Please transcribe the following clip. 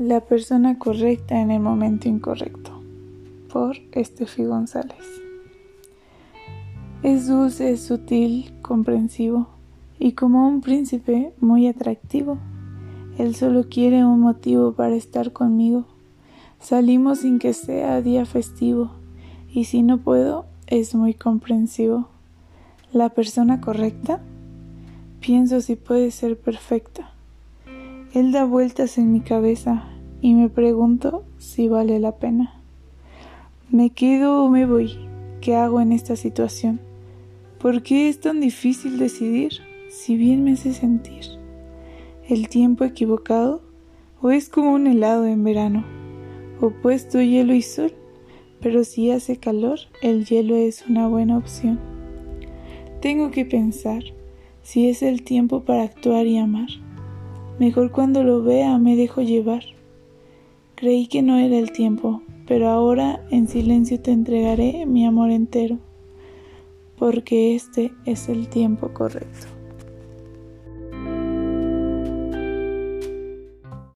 La persona correcta en el momento incorrecto. Por Estefi González. Es dulce, sutil, comprensivo y como un príncipe muy atractivo. Él solo quiere un motivo para estar conmigo. Salimos sin que sea día festivo y si no puedo es muy comprensivo. La persona correcta pienso si puede ser perfecta. Él da vueltas en mi cabeza y me pregunto si vale la pena. ¿Me quedo o me voy? ¿Qué hago en esta situación? ¿Por qué es tan difícil decidir si bien me hace sentir? ¿El tiempo equivocado? ¿O es como un helado en verano? Opuesto hielo y sol, pero si hace calor, el hielo es una buena opción. Tengo que pensar si es el tiempo para actuar y amar. Mejor cuando lo vea me dejo llevar. Creí que no era el tiempo, pero ahora en silencio te entregaré mi amor entero, porque este es el tiempo correcto.